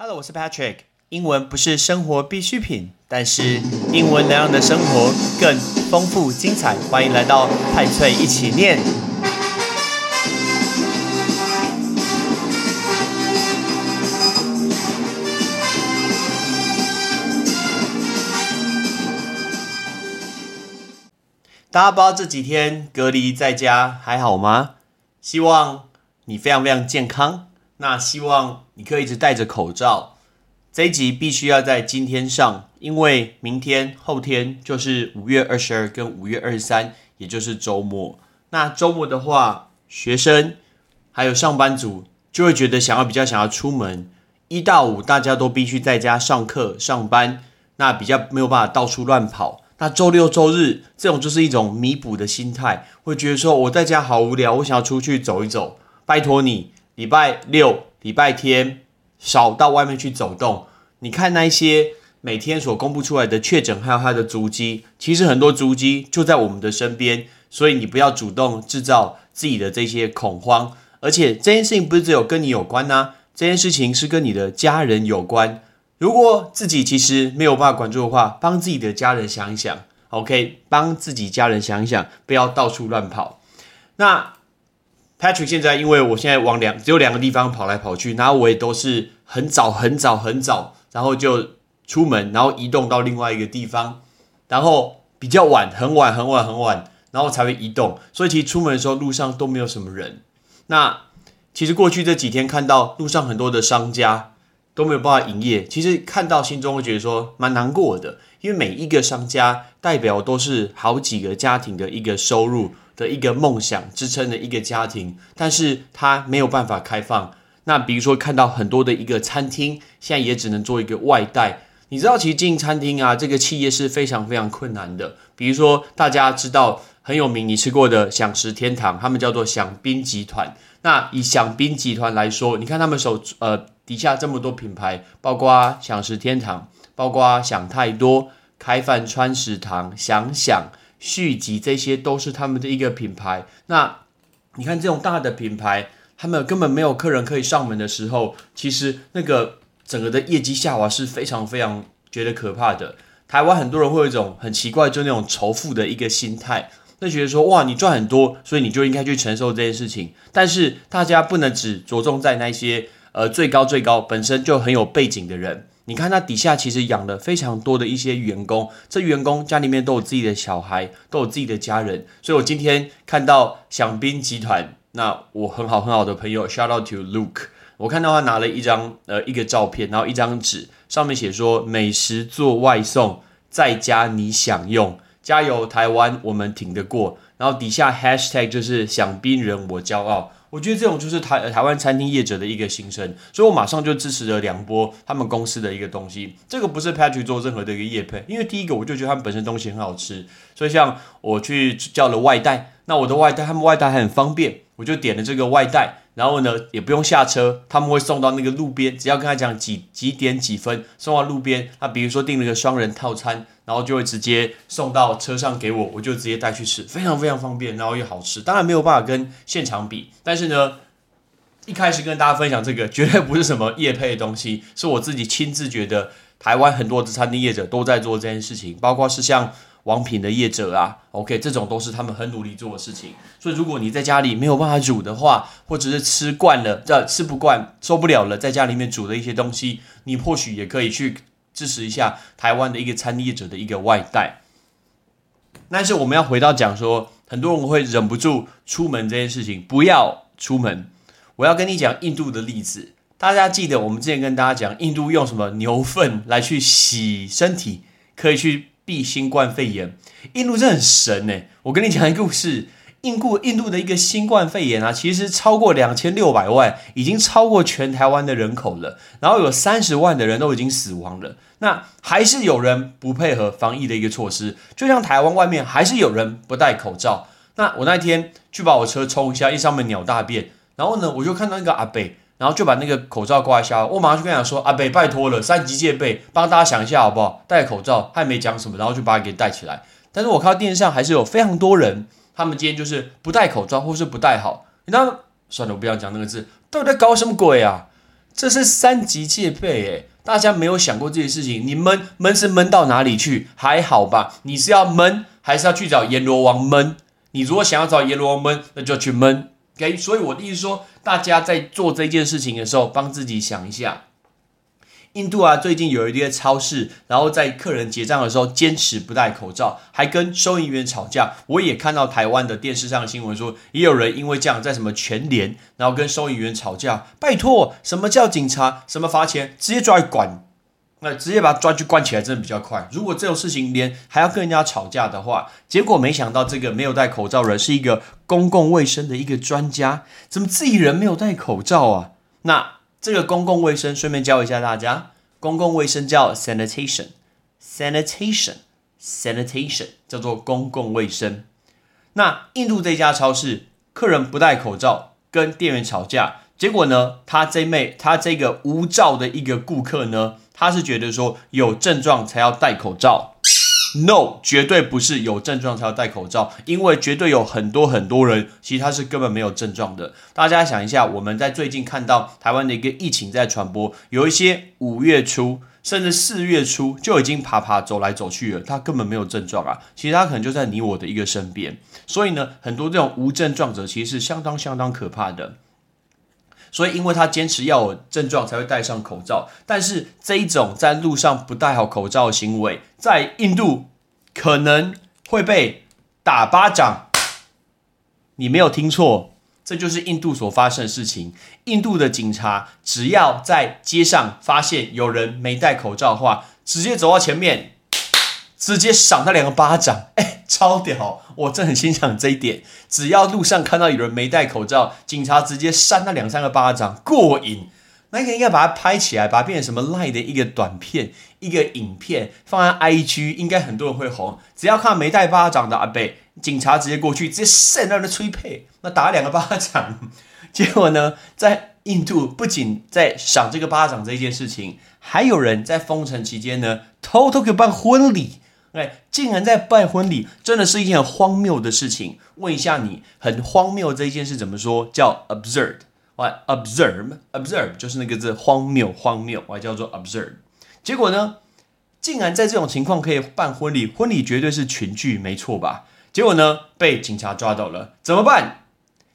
Hello，我是 Patrick。英文不是生活必需品，但是英文能让你的生活更丰富精彩。欢迎来到派翠一起念。大家不知道这几天隔离在家还好吗？希望你非常非常健康。那希望你可以一直戴着口罩。这一集必须要在今天上，因为明天、后天就是五月二十二跟五月二十三，也就是周末。那周末的话，学生还有上班族就会觉得想要比较想要出门。一到五大家都必须在家上课、上班，那比较没有办法到处乱跑。那周六周日这种就是一种弥补的心态，会觉得说我在家好无聊，我想要出去走一走。拜托你，礼拜六、礼拜天少到外面去走动。你看那些每天所公布出来的确诊，还有他的足迹，其实很多足迹就在我们的身边，所以你不要主动制造自己的这些恐慌。而且这件事情不是只有跟你有关呐，这件事情是跟你的家人有关。如果自己其实没有办法管住的话，帮自己的家人想一想，OK，帮自己家人想一想，不要到处乱跑。那 Patrick 现在因为我现在往两只有两个地方跑来跑去，然后我也都是很早很早很早，然后就出门，然后移动到另外一个地方，然后比较晚，很晚很晚很晚，然后才会移动。所以其实出门的时候路上都没有什么人。那其实过去这几天看到路上很多的商家。都没有办法营业，其实看到心中会觉得说蛮难过的，因为每一个商家代表都是好几个家庭的一个收入的一个梦想支撑的一个家庭，但是他没有办法开放。那比如说看到很多的一个餐厅，现在也只能做一个外带。你知道，其实经营餐厅啊，这个企业是非常非常困难的。比如说大家知道很有名，你吃过的享食天堂，他们叫做享宾集团。那以享宾集团来说，你看他们手呃。底下这么多品牌，包括享食天堂，包括想太多、开饭川食堂、想想续集，这些都是他们的一个品牌。那你看这种大的品牌，他们根本没有客人可以上门的时候，其实那个整个的业绩下滑是非常非常觉得可怕的。台湾很多人会有一种很奇怪，就那种仇富的一个心态，那觉得说哇，你赚很多，所以你就应该去承受这件事情。但是大家不能只着重在那些。呃，最高最高本身就很有背景的人，你看他底下其实养了非常多的一些员工，这员工家里面都有自己的小孩，都有自己的家人，所以我今天看到享宾集团，那我很好很好的朋友，shout out to Luke，我看到他拿了一张呃一个照片，然后一张纸上面写说美食做外送，在家你享用，加油台湾，我们挺得过，然后底下 hashtag 就是享宾人我骄傲。我觉得这种就是台台湾餐厅业者的一个心声，所以我马上就支持了两波他们公司的一个东西。这个不是 patch 做任何的一个业配，因为第一个我就觉得他们本身东西很好吃，所以像我去叫了外带，那我的外带他们外带还很方便，我就点了这个外带。然后呢，也不用下车，他们会送到那个路边，只要跟他讲几几点几分送到路边。他比如说订了个双人套餐，然后就会直接送到车上给我，我就直接带去吃，非常非常方便，然后又好吃。当然没有办法跟现场比，但是呢，一开始跟大家分享这个 绝对不是什么业配的东西，是我自己亲自觉得台湾很多的餐厅业者都在做这件事情，包括是像。王品的业者啊，OK，这种都是他们很努力做的事情。所以，如果你在家里没有办法煮的话，或者是吃惯了，这吃不惯、受不了了，在家里面煮的一些东西，你或许也可以去支持一下台湾的一个餐厅业者的一个外带。但是，我们要回到讲说，很多人会忍不住出门这件事情，不要出门。我要跟你讲印度的例子，大家记得我们之前跟大家讲，印度用什么牛粪来去洗身体，可以去。避新冠肺炎，印度真的很神呢。我跟你讲一个故事，印度印度的一个新冠肺炎啊，其实超过两千六百万，已经超过全台湾的人口了。然后有三十万的人都已经死亡了。那还是有人不配合防疫的一个措施，就像台湾外面还是有人不戴口罩。那我那天去把我车冲一下，一上面鸟大便，然后呢，我就看到那个阿北。然后就把那个口罩挂下，我马上就跟他说：“阿北，拜托了，三级戒备，帮大家想一下好不好？戴口罩。”他也没讲什么，然后就把他给戴起来。但是我看到电视上还是有非常多人，他们今天就是不戴口罩，或是不戴好。那？算了，我不要讲那个字，到底在搞什么鬼啊？这是三级戒备诶，大家没有想过这件事情。你闷闷是闷到哪里去？还好吧？你是要闷，还是要去找阎罗王闷？你如果想要找阎罗王闷，那就去闷。OK，所以我的意思说，大家在做这件事情的时候，帮自己想一下。印度啊，最近有一些超市，然后在客人结账的时候坚持不戴口罩，还跟收银员吵架。我也看到台湾的电视上的新闻说，也有人因为这样在什么全联，然后跟收银员吵架。拜托，什么叫警察？什么罚钱？直接抓去管，那直接把他抓去关起来，真的比较快。如果这种事情连还要跟人家吵架的话，结果没想到这个没有戴口罩人是一个公共卫生的一个专家，怎么自己人没有戴口罩啊？那。这个公共卫生，顺便教一下大家，公共卫生叫 sanitation，sanitation，sanitation 叫做公共卫生。那印度这家超市，客人不戴口罩，跟店员吵架，结果呢，他这妹，他这个无照的一个顾客呢，他是觉得说有症状才要戴口罩。No，绝对不是有症状才要戴口罩，因为绝对有很多很多人，其实他是根本没有症状的。大家想一下，我们在最近看到台湾的一个疫情在传播，有一些五月初甚至四月初就已经爬爬走来走去了，他根本没有症状啊，其实他可能就在你我的一个身边。所以呢，很多这种无症状者其实是相当相当可怕的。所以，因为他坚持要有症状才会戴上口罩，但是这一种在路上不戴好口罩的行为，在印度可能会被打巴掌。你没有听错，这就是印度所发生的事情。印度的警察只要在街上发现有人没戴口罩的话，直接走到前面。直接赏他两个巴掌，哎，超屌！我真很欣赏这一点。只要路上看到有人没戴口罩，警察直接扇他两三个巴掌，过瘾。那个应该把它拍起来，把它变成什么赖的一个短片、一个影片，放在 IG，应该很多人会红。只要看没戴巴掌的阿贝，警察直接过去，直接扇他的吹配，那打两个巴掌。结果呢，在印度不仅在赏这个巴掌这件事情，还有人在封城期间呢，偷偷给办婚礼。哎，竟然在办婚礼，真的是一件荒谬的事情。问一下你，很荒谬这一件事怎么说？叫 absurd，哇 observe，observe 就是那个字，荒谬，荒谬，我叫做 absurd。结果呢，竟然在这种情况可以办婚礼，婚礼绝对是群聚，没错吧？结果呢，被警察抓到了，怎么办？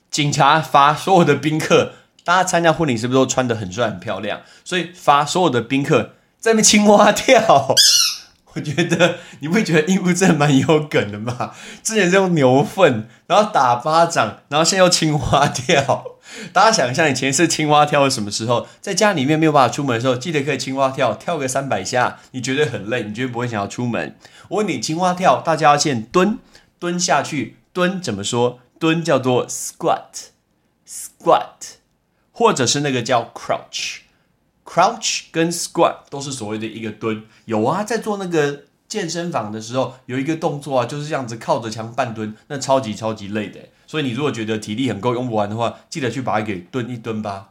警察罚所有的宾客，大家参加婚礼是不是都穿得很帅很漂亮？所以罚所有的宾客在那青蛙跳。我觉得你不会觉得印度真的蛮有梗的吗？之前是用牛粪，然后打巴掌，然后现在又青蛙跳。大家想一下，你前一次青蛙跳是什么时候？在家里面没有办法出门的时候，记得可以青蛙跳，跳个三百下，你绝对很累，你绝对不会想要出门。我问你，青蛙跳，大家要先蹲，蹲下去，蹲怎么说？蹲叫做 squat，squat，或者是那个叫 crouch。Crouch 跟 Squat 都是所谓的一个蹲，有啊，在做那个健身房的时候，有一个动作啊，就是这样子靠着墙半蹲，那超级超级累的。所以你如果觉得体力很够用不完的话，记得去把它给蹲一蹲吧。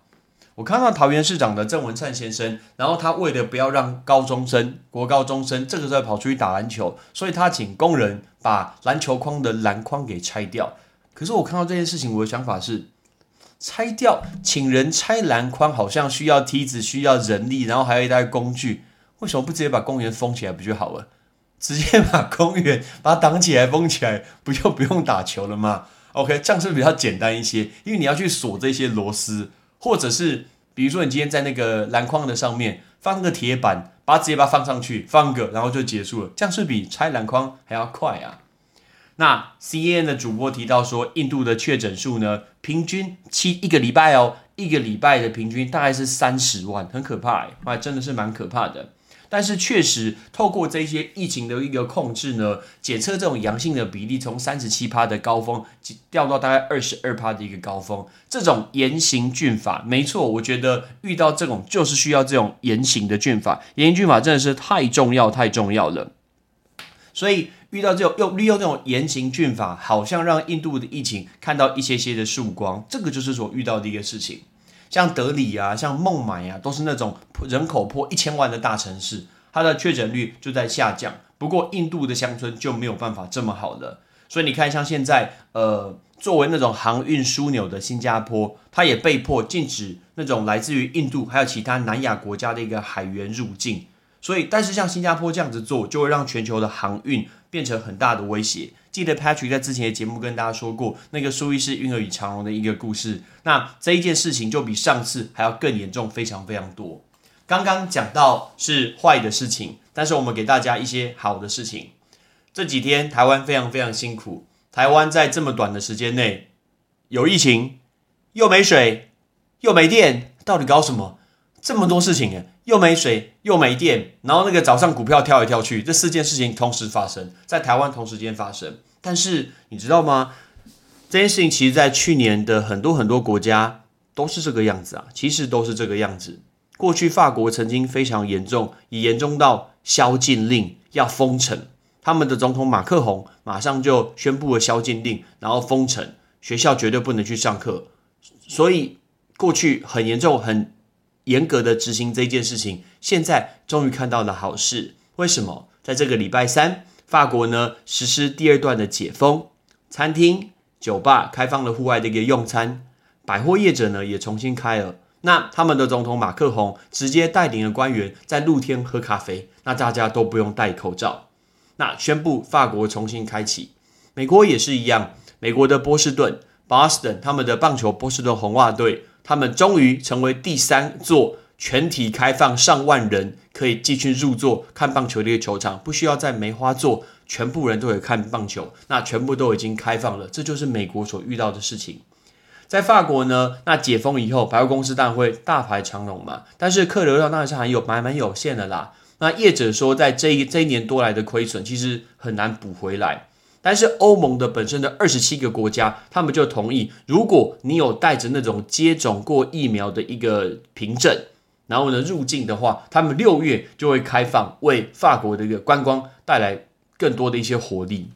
我看到桃园市长的郑文灿先生，然后他为了不要让高中生、国高中生这个时候跑出去打篮球，所以他请工人把篮球框的篮筐给拆掉。可是我看到这件事情，我的想法是。拆掉，请人拆篮筐，好像需要梯子，需要人力，然后还有一袋工具。为什么不直接把公园封起来不就好了？直接把公园把它挡起来，封起来，不就不用打球了吗？OK，这样是不是比较简单一些？因为你要去锁这些螺丝，或者是比如说你今天在那个篮筐的上面放个铁板，把它直接把它放上去，放个，然后就结束了。这样是比拆篮筐还要快啊！那 C N 的主播提到说，印度的确诊数呢，平均七一个礼拜哦，一个礼拜的平均大概是三十万，很可怕哎，真的是蛮可怕的。但是确实，透过这些疫情的一个控制呢，检测这种阳性的比例从三十七趴的高峰掉到大概二十二趴的一个高峰。这种严刑峻法，没错，我觉得遇到这种就是需要这种严刑的峻法，严刑峻法真的是太重要太重要了。所以遇到这种用利用这种严刑峻法，好像让印度的疫情看到一些些的曙光。这个就是所遇到的一个事情。像德里啊，像孟买啊，都是那种人口破一千万的大城市，它的确诊率就在下降。不过印度的乡村就没有办法这么好了。所以你看，像现在，呃，作为那种航运枢纽的新加坡，它也被迫禁止那种来自于印度还有其他南亚国家的一个海员入境。所以，但是像新加坡这样子做，就会让全球的航运变成很大的威胁。记得 Patrick 在之前的节目跟大家说过，那个苏伊士运河与长荣的一个故事。那这一件事情就比上次还要更严重，非常非常多。刚刚讲到是坏的事情，但是我们给大家一些好的事情。这几天台湾非常非常辛苦，台湾在这么短的时间内有疫情，又没水，又没电，到底搞什么？这么多事情诶，又没水，又没电，然后那个早上股票跳来跳去，这四件事情同时发生在台湾同时间发生。但是你知道吗？这件事情其实，在去年的很多很多国家都是这个样子啊，其实都是这个样子。过去法国曾经非常严重，也严重到宵禁令要封城，他们的总统马克宏马上就宣布了宵禁令，然后封城，学校绝对不能去上课。所以过去很严重很。严格的执行这件事情，现在终于看到了好事。为什么？在这个礼拜三，法国呢实施第二段的解封，餐厅、酒吧开放了户外的一个用餐，百货业者呢也重新开了。那他们的总统马克宏直接带领了官员在露天喝咖啡，那大家都不用戴口罩。那宣布法国重新开启。美国也是一样，美国的波士顿 （Boston） 他们的棒球波士顿红袜队。他们终于成为第三座全体开放、上万人可以继续入座看棒球的一个球场，不需要在梅花座，全部人都可以看棒球。那全部都已经开放了，这就是美国所遇到的事情。在法国呢，那解封以后，百货公司当然会大排长龙嘛，但是客流量当然是还有蛮蛮有限的啦。那业者说，在这一这一年多来的亏损，其实很难补回来。但是欧盟的本身的二十七个国家，他们就同意，如果你有带着那种接种过疫苗的一个凭证，然后呢入境的话，他们六月就会开放，为法国的一个观光带来更多的一些活力。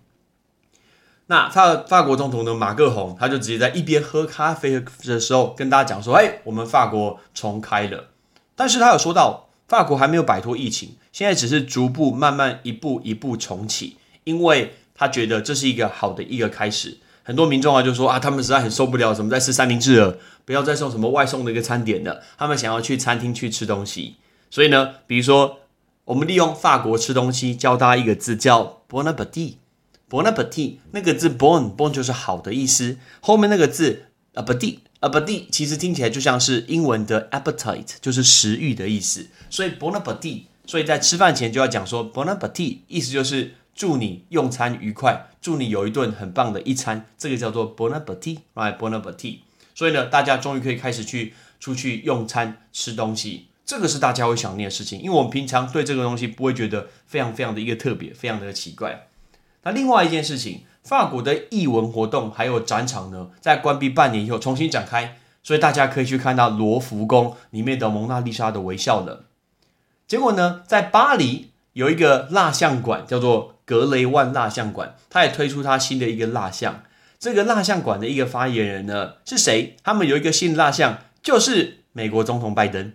那法法国总统呢马克宏，他就直接在一边喝咖啡的时候跟大家讲说：“哎，我们法国重开了。”但是他有说到，法国还没有摆脱疫情，现在只是逐步慢慢一步一步重启，因为。他觉得这是一个好的一个开始，很多民众啊就说啊，他们实在很受不了什么在吃三明治了，不要再送什么外送的一个餐点了，他们想要去餐厅去吃东西。所以呢，比如说我们利用法国吃东西教大家一个字叫 bon appetit，bon appetit 那个字 bon bon 就是好的意思，后面那个字 appetit appetit 其实听起来就像是英文的 appetite，就是食欲的意思。所以 bon appetit，所以在吃饭前就要讲说 bon appetit，意思就是。祝你用餐愉快，祝你有一顿很棒的一餐，这个叫做 bon appetit，right？bon appetit。所以呢，大家终于可以开始去出去用餐吃东西，这个是大家会想念的事情，因为我们平常对这个东西不会觉得非常非常的一个特别，非常的奇怪。那另外一件事情，法国的艺文活动还有展场呢，在关闭半年以后重新展开，所以大家可以去看到罗浮宫里面的蒙娜丽莎的微笑了。结果呢，在巴黎有一个蜡像馆，叫做。格雷万蜡像馆，他也推出他新的一个蜡像。这个蜡像馆的一个发言人呢是谁？他们有一个新蜡像，就是美国总统拜登。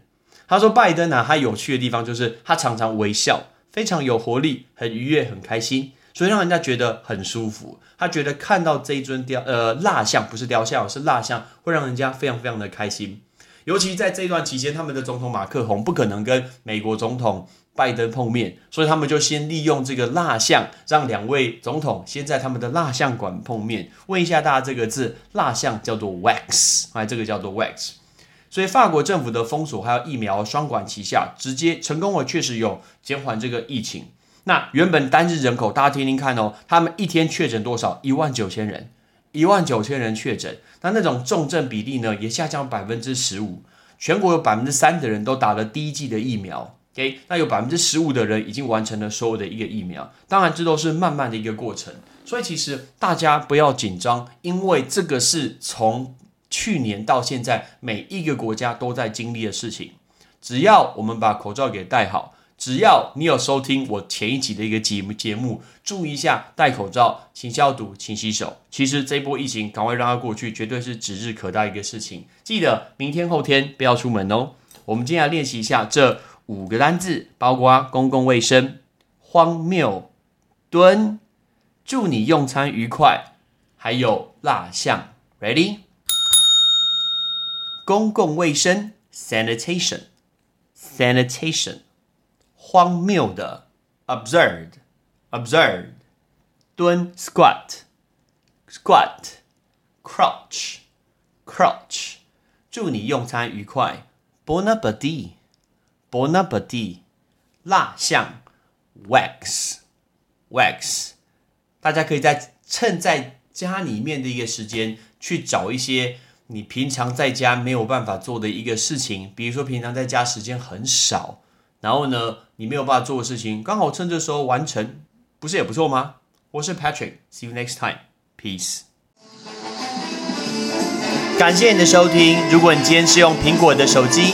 他说拜登呢，他有趣的地方就是他常常微笑，非常有活力，很愉悦，很开心，所以让人家觉得很舒服。他觉得看到这一尊雕呃蜡像，不是雕像，是蜡像，会让人家非常非常的开心。尤其在这段期间，他们的总统马克宏不可能跟美国总统。拜登碰面，所以他们就先利用这个蜡像，让两位总统先在他们的蜡像馆碰面。问一下大家，这个字蜡像叫做 wax，哎，这个叫做 wax。所以法国政府的封锁还有疫苗双管齐下，直接成功了，确实有减缓这个疫情。那原本单日人口，大家听听看哦，他们一天确诊多少？一万九千人，一万九千人确诊。那那种重症比例呢，也下降百分之十五。全国有百分之三的人都打了第一剂的疫苗。OK，那有百分之十五的人已经完成了所有的一个疫苗，当然这都是慢慢的一个过程，所以其实大家不要紧张，因为这个是从去年到现在每一个国家都在经历的事情。只要我们把口罩给戴好，只要你有收听我前一集的一个节目节目，注意一下戴口罩、勤消毒、勤洗手。其实这波疫情赶快让它过去，绝对是指日可待一个事情。记得明天后天不要出门哦。我们今天来练习一下这。五个单字，包括公共卫生、荒谬、蹲、祝你用餐愉快，还有蜡像，Ready？公共卫生，sanitation，sanitation，荒谬的，absurd，absurd，蹲，squat，squat，crouch，crouch，祝你用餐愉快，Bon appetit Bon Appetit！蜡像，wax，wax，大家可以在趁在家里面的一个时间去找一些。你平常在家没有办法做的一个事情，比如说平常在家时间很少，然后呢，你没有办法做的事情，刚好趁这时候完成，不是也不错吗？我是 Patrick，See you next time，peace。感谢你的收听。如果你今天是用苹果的手机，